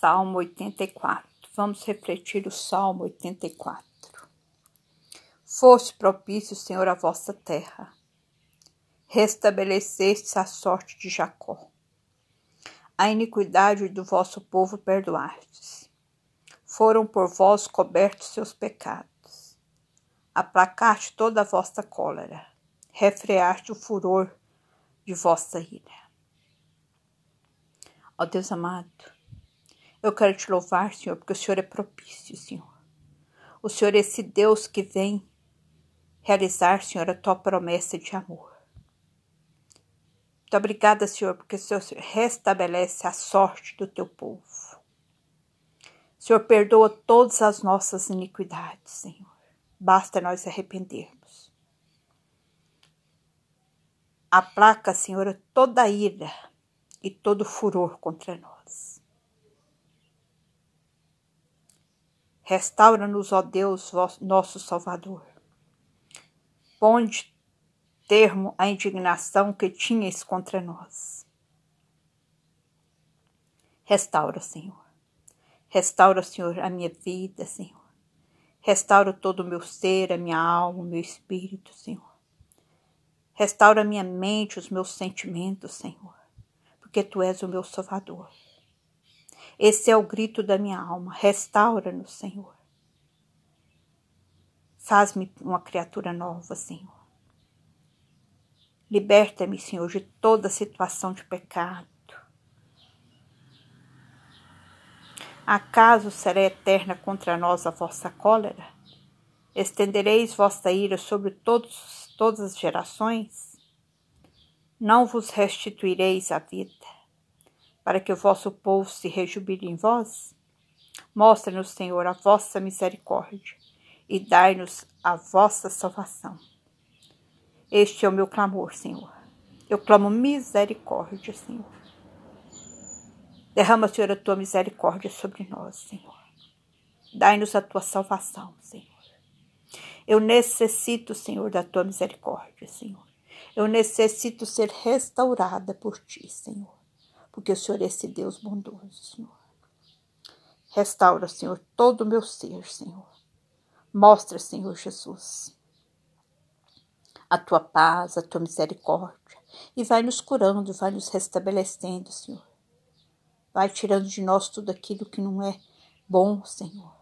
Salmo 84. Vamos refletir o Salmo 84. Foste propício, Senhor, à vossa terra. Restabeleceste a sorte de Jacó. A iniquidade do vosso povo perdoastes. Foram por vós cobertos seus pecados. Aplacaste toda a vossa cólera. Refreaste o furor de vossa ira. Ó Deus amado, eu quero te louvar, Senhor, porque o Senhor é propício, Senhor. O Senhor é esse Deus que vem realizar, Senhor, a tua promessa de amor. Muito obrigada, Senhor, porque o Senhor restabelece a sorte do teu povo. Senhor perdoa todas as nossas iniquidades, Senhor. Basta nós arrependermos. Aplaca, Senhor, toda ira e todo furor contra nós. Restaura-nos, ó Deus, nosso Salvador. Ponde termo à indignação que tinhas contra nós. Restaura, Senhor. Restaura, Senhor, a minha vida, Senhor. Restaura todo o meu ser, a minha alma, o meu espírito, Senhor. Restaura a minha mente, os meus sentimentos, Senhor, porque Tu és o meu Salvador. Esse é o grito da minha alma. Restaura-nos, Senhor. Faz-me uma criatura nova, Senhor. Liberta-me, Senhor, de toda situação de pecado. Acaso será eterna contra nós a vossa cólera? Estendereis vossa ira sobre todos, todas as gerações? Não vos restituireis a vida para que o vosso povo se rejubile em vós? Mostre-nos, Senhor, a vossa misericórdia e dai-nos a vossa salvação. Este é o meu clamor, Senhor. Eu clamo misericórdia, Senhor. Derrama, Senhor, a tua misericórdia sobre nós, Senhor. Dai-nos a tua salvação, Senhor. Eu necessito, Senhor, da tua misericórdia, Senhor. Eu necessito ser restaurada por ti, Senhor porque o Senhor é esse Deus bondoso, Senhor. Restaura, Senhor, todo o meu ser, Senhor. Mostra, Senhor Jesus, a tua paz, a tua misericórdia, e vai nos curando, vai nos restabelecendo, Senhor. Vai tirando de nós tudo aquilo que não é bom, Senhor.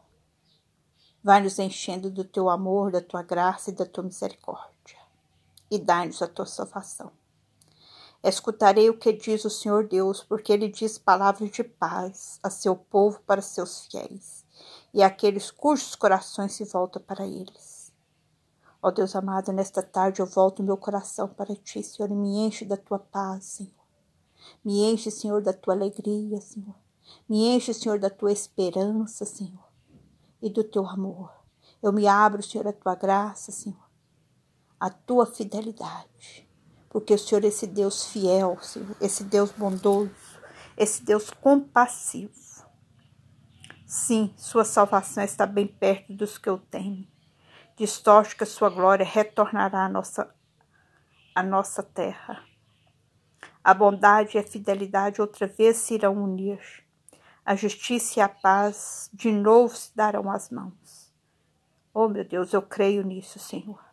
Vai nos enchendo do teu amor, da tua graça e da tua misericórdia. E dai-nos a tua salvação. Escutarei o que diz o Senhor Deus, porque ele diz palavras de paz a seu povo para seus fiéis e àqueles cujos corações se voltam para eles. Ó Deus amado, nesta tarde eu volto meu coração para ti, Senhor, e me enche da tua paz, Senhor. Me enche, Senhor, da tua alegria, Senhor. Me enche, Senhor, da tua esperança, Senhor, e do teu amor. Eu me abro, Senhor, à tua graça, Senhor, à tua fidelidade porque o Senhor é esse Deus fiel, Senhor, esse Deus bondoso, esse Deus compassivo. Sim, sua salvação está bem perto dos que eu tenho. Distorce que a sua glória retornará à nossa, à nossa terra. A bondade e a fidelidade outra vez se irão unir. A justiça e a paz de novo se darão as mãos. Oh, meu Deus, eu creio nisso, Senhor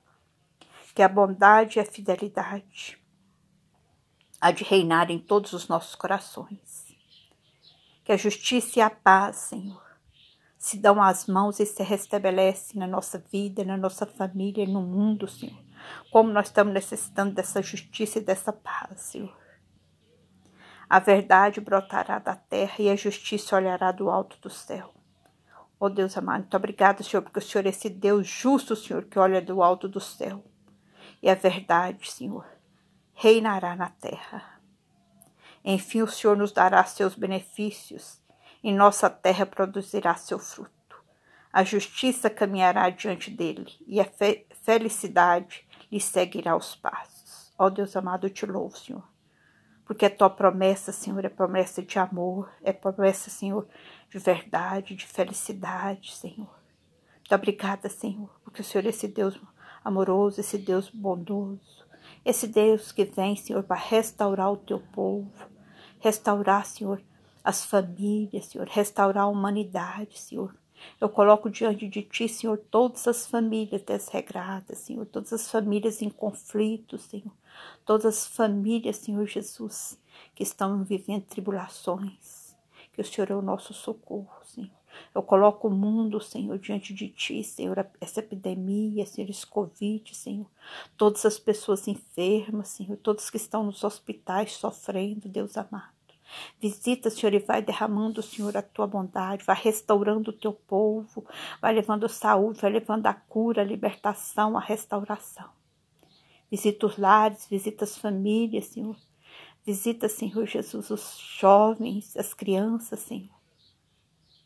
que a bondade e a fidelidade há de reinar em todos os nossos corações. Que a justiça e a paz, Senhor, se dão as mãos e se restabelecem na nossa vida, na nossa família, no mundo, Senhor. Como nós estamos necessitando dessa justiça e dessa paz, Senhor. A verdade brotará da terra e a justiça olhará do alto do céu. Oh Deus amado, muito obrigado, Senhor, porque o Senhor é esse Deus justo, Senhor, que olha do alto do céu e a verdade, Senhor, reinará na terra. Enfim, o Senhor nos dará seus benefícios e nossa terra produzirá seu fruto. A justiça caminhará diante dele e a fe felicidade lhe seguirá os passos. Ó Deus amado, eu te louvo, Senhor, porque a tua promessa, Senhor, é promessa de amor, é promessa, Senhor, de verdade, de felicidade, Senhor. Muito obrigada, Senhor, porque o Senhor é esse Deus amoroso, esse Deus bondoso, esse Deus que vem, Senhor, para restaurar o teu povo, restaurar, Senhor, as famílias, Senhor, restaurar a humanidade, Senhor. Eu coloco diante de Ti, Senhor, todas as famílias desregradas, Senhor, todas as famílias em conflito, Senhor, todas as famílias, Senhor Jesus, que estão vivendo tribulações, que o Senhor é o nosso socorro, Senhor. Eu coloco o mundo, Senhor, diante de Ti, Senhor, essa epidemia, Senhor, esse Covid, Senhor, todas as pessoas enfermas, Senhor, todos que estão nos hospitais sofrendo, Deus amado. Visita, Senhor, e vai derramando, Senhor, a tua bondade, vai restaurando o teu povo, vai levando saúde, vai levando a cura, a libertação, a restauração. Visita os lares, visita as famílias, Senhor. Visita, Senhor Jesus, os jovens, as crianças, Senhor.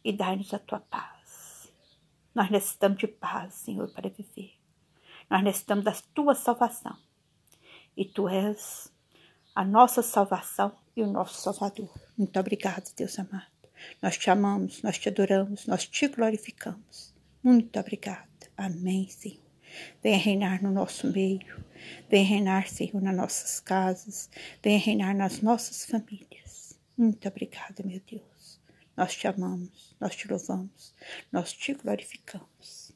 E dai-nos a tua paz. Nós necessitamos de paz, Senhor, para viver. Nós necessitamos da tua salvação. E tu és a nossa salvação e o nosso Salvador. Muito obrigado, Deus amado. Nós te amamos, nós te adoramos, nós te glorificamos. Muito obrigada. Amém, Senhor. Venha reinar no nosso meio. Venha reinar, Senhor, nas nossas casas. Venha reinar nas nossas famílias. Muito obrigada, meu Deus. Nós te amamos, nós te louvamos, nós te glorificamos.